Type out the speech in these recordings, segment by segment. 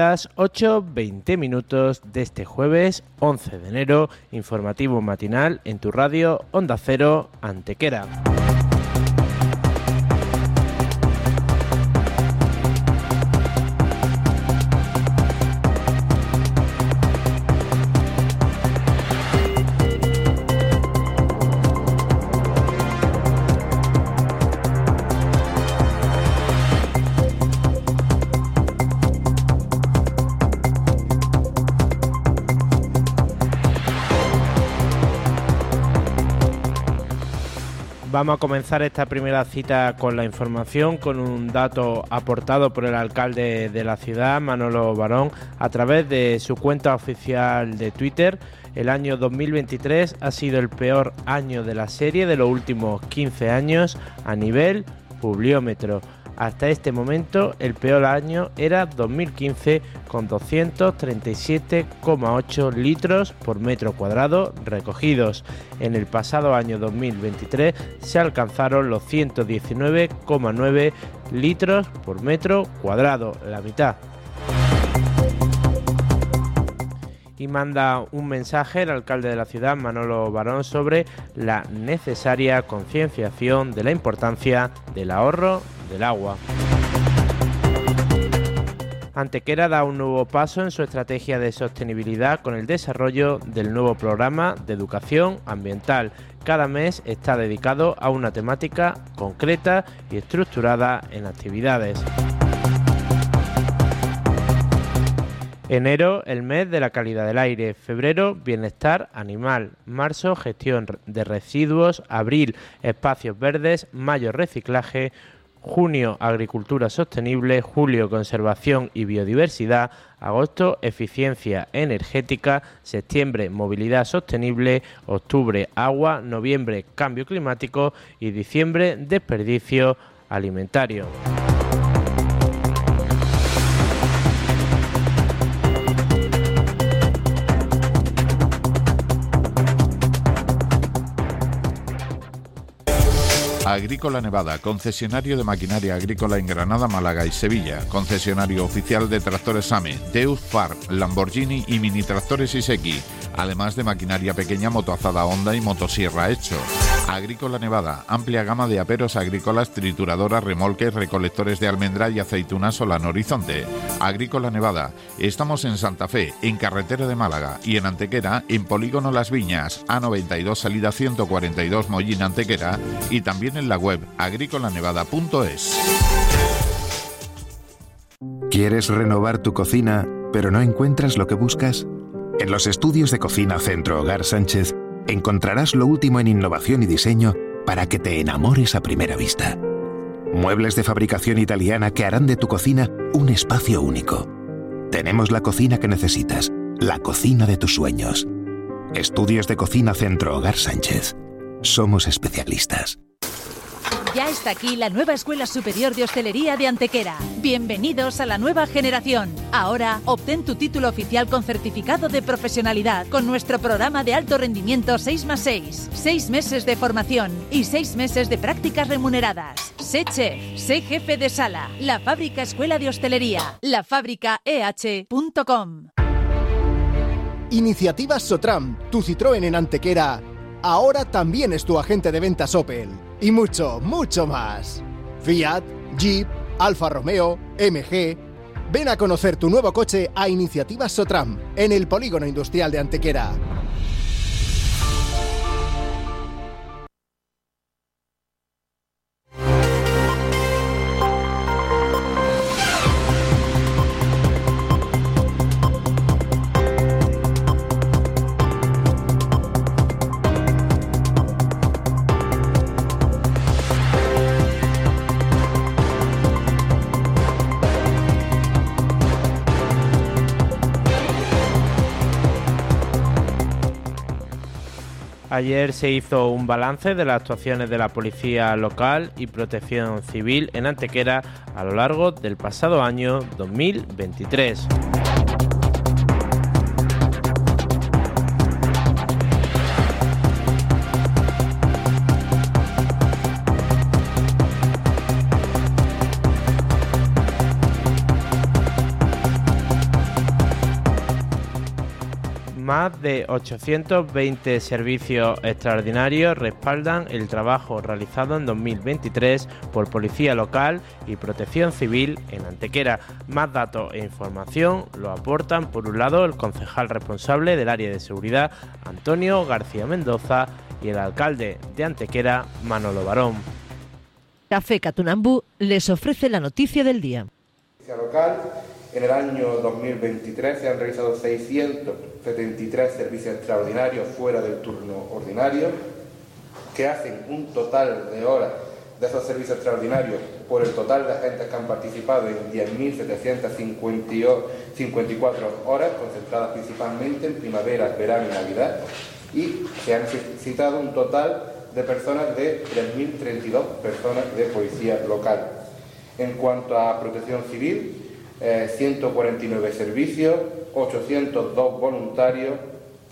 días, 8.20 minutos de este jueves 11 de enero, informativo matinal en tu radio Onda Cero Antequera. Vamos a comenzar esta primera cita con la información, con un dato aportado por el alcalde de la ciudad, Manolo Barón, a través de su cuenta oficial de Twitter. El año 2023 ha sido el peor año de la serie de los últimos 15 años a nivel publiómetro. Hasta este momento el peor año era 2015 con 237,8 litros por metro cuadrado recogidos. En el pasado año 2023 se alcanzaron los 119,9 litros por metro cuadrado, la mitad y manda un mensaje el alcalde de la ciudad, Manolo Barón, sobre la necesaria concienciación de la importancia del ahorro del agua. Antequera da un nuevo paso en su estrategia de sostenibilidad con el desarrollo del nuevo programa de educación ambiental. Cada mes está dedicado a una temática concreta y estructurada en actividades. Enero, el mes de la calidad del aire. Febrero, bienestar animal. Marzo, gestión de residuos. Abril, espacios verdes. Mayo, reciclaje. Junio, agricultura sostenible. Julio, conservación y biodiversidad. Agosto, eficiencia energética. Septiembre, movilidad sostenible. Octubre, agua. Noviembre, cambio climático. Y diciembre, desperdicio alimentario. Agrícola Nevada, concesionario de maquinaria agrícola en Granada, Málaga y Sevilla, concesionario oficial de tractores SAME, Deus Farm, Lamborghini y mini tractores Iseki, además de maquinaria pequeña, motoazada Honda y motosierra Hecho. Agrícola Nevada, amplia gama de aperos agrícolas, trituradoras, remolques, recolectores de almendra y aceitunas Solano Horizonte. Agrícola Nevada, estamos en Santa Fe, en carretera de Málaga y en Antequera, en Polígono Las Viñas, A92 salida 142 Mollín Antequera y también en la web agrícolanevada.es. ¿Quieres renovar tu cocina, pero no encuentras lo que buscas? En los estudios de cocina Centro Hogar Sánchez encontrarás lo último en innovación y diseño para que te enamores a primera vista. Muebles de fabricación italiana que harán de tu cocina un espacio único. Tenemos la cocina que necesitas, la cocina de tus sueños. Estudios de cocina Centro Hogar Sánchez. Somos especialistas. Ya está aquí la nueva Escuela Superior de Hostelería de Antequera. Bienvenidos a la nueva generación. Ahora obtén tu título oficial con certificado de profesionalidad con nuestro programa de alto rendimiento 6 más 6. 6 meses de formación y 6 meses de prácticas remuneradas. Sé chef, sé jefe de sala. La Fábrica Escuela de Hostelería. lafábricaeh.com Iniciativas Sotram, tu Citroën en Antequera. Ahora también es tu agente de ventas Opel y mucho, mucho más. Fiat, Jeep, Alfa Romeo, MG. Ven a conocer tu nuevo coche a Iniciativas Sotram en el Polígono Industrial de Antequera. Ayer se hizo un balance de las actuaciones de la Policía Local y Protección Civil en Antequera a lo largo del pasado año 2023. Más de 820 servicios extraordinarios respaldan el trabajo realizado en 2023 por Policía Local y Protección Civil en Antequera. Más datos e información lo aportan, por un lado, el concejal responsable del área de seguridad, Antonio García Mendoza, y el alcalde de Antequera, Manolo Barón. Café Catunambú les ofrece la noticia del día. Local en el año 2023 se han realizado 673 servicios extraordinarios fuera del turno ordinario, que hacen un total de horas de esos servicios extraordinarios por el total de agentes que han participado en 10.754 horas, concentradas principalmente en primavera, verano y Navidad, y se han citado un total de personas de 3.032 personas de policía local. En cuanto a protección civil, 149 eh, servicios, 802 voluntarios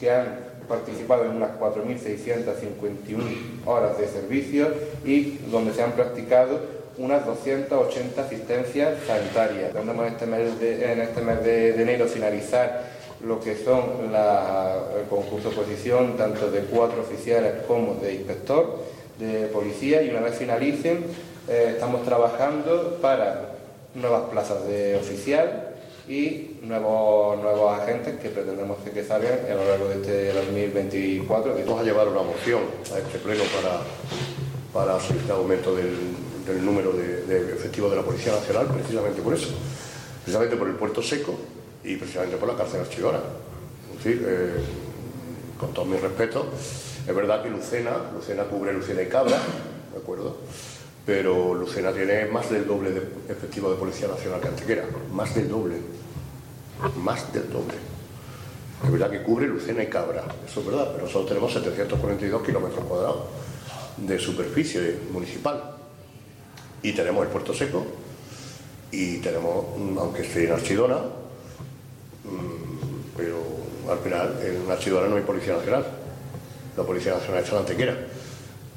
que han participado en unas 4.651 horas de servicio y donde se han practicado unas 280 asistencias sanitarias. Tenemos este mes de, en este mes de, enero finalizar lo que son el concurso de posición tanto de cuatro oficiales como de inspector de policía y una vez finalicen eh, estamos trabajando para nuevas plazas de oficial y nuevos, nuevos agentes que pretendemos que salgan a lo largo de este 2024. Vamos a llevar una moción a este pleno para, para solicitar aumento del, número de, efectivos de la Policía Nacional, precisamente por eso, precisamente por el puerto seco y precisamente por la cárcel archivora. Es eh, con todo mi respeto, es verdad que Lucena, Lucena cubre Lucena y Cabra, ¿de acuerdo? Pero Lucena tiene más del doble de efectivo de Policía Nacional que Antequera, más del doble, más del doble. Es verdad que cubre Lucena y Cabra, eso es verdad, pero solo tenemos 742 kilómetros cuadrados de superficie municipal. Y tenemos el Puerto Seco, y tenemos, aunque esté en Archidona, mm, pero al final en Archidona no hay Policía Nacional. La Policía Nacional está en Antequera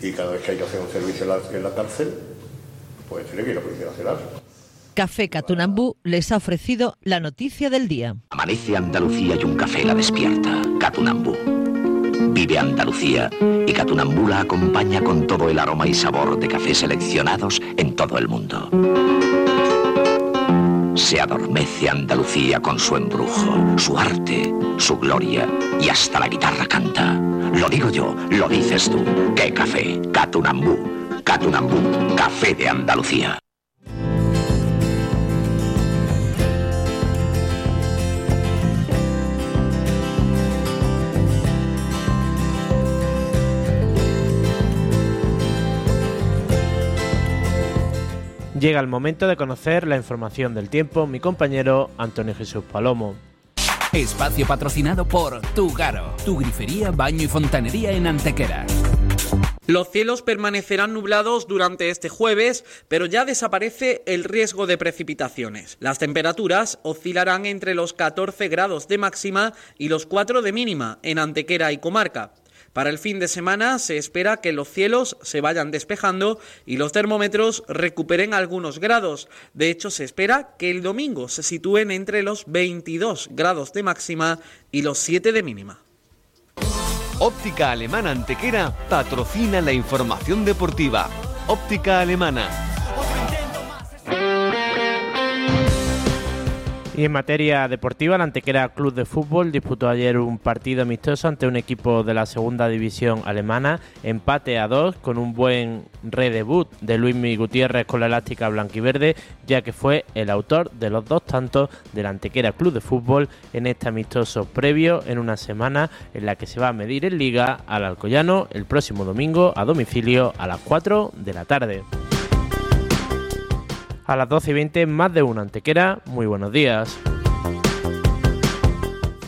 y cada vez que hay que hacer un servicio en la, cárcel, pues tiene que ir a la Policía Nacional. Café Catunambú les ha ofrecido la noticia del día. Amanece Andalucía y un café la despierta. Catunambú. Vive Andalucía y Catunambú la acompaña con todo el aroma y sabor de cafés seleccionados en todo el mundo. Se adormece Andalucía con su embrujo, su arte, su gloria y hasta la guitarra canta. Lo digo yo, lo dices tú. ¿Qué café? Catunambú. Catunambú, café de Andalucía. Llega el momento de conocer la información del tiempo, mi compañero Antonio Jesús Palomo. Espacio patrocinado por Tugaro, tu grifería, baño y fontanería en Antequera. Los cielos permanecerán nublados durante este jueves, pero ya desaparece el riesgo de precipitaciones. Las temperaturas oscilarán entre los 14 grados de máxima y los 4 de mínima en Antequera y comarca. Para el fin de semana se espera que los cielos se vayan despejando y los termómetros recuperen algunos grados. De hecho, se espera que el domingo se sitúen entre los 22 grados de máxima y los 7 de mínima. Óptica Alemana Antequera patrocina la información deportiva. Óptica Alemana En materia deportiva, la Antequera Club de Fútbol disputó ayer un partido amistoso ante un equipo de la segunda división alemana, empate a dos con un buen redebut de Luis Gutiérrez con la elástica blanquiverde, ya que fue el autor de los dos tantos del Antequera Club de Fútbol en este amistoso previo en una semana en la que se va a medir en Liga al Alcoyano el próximo domingo a domicilio a las 4 de la tarde. A las 12 y 20, más de una antequera. Muy buenos días.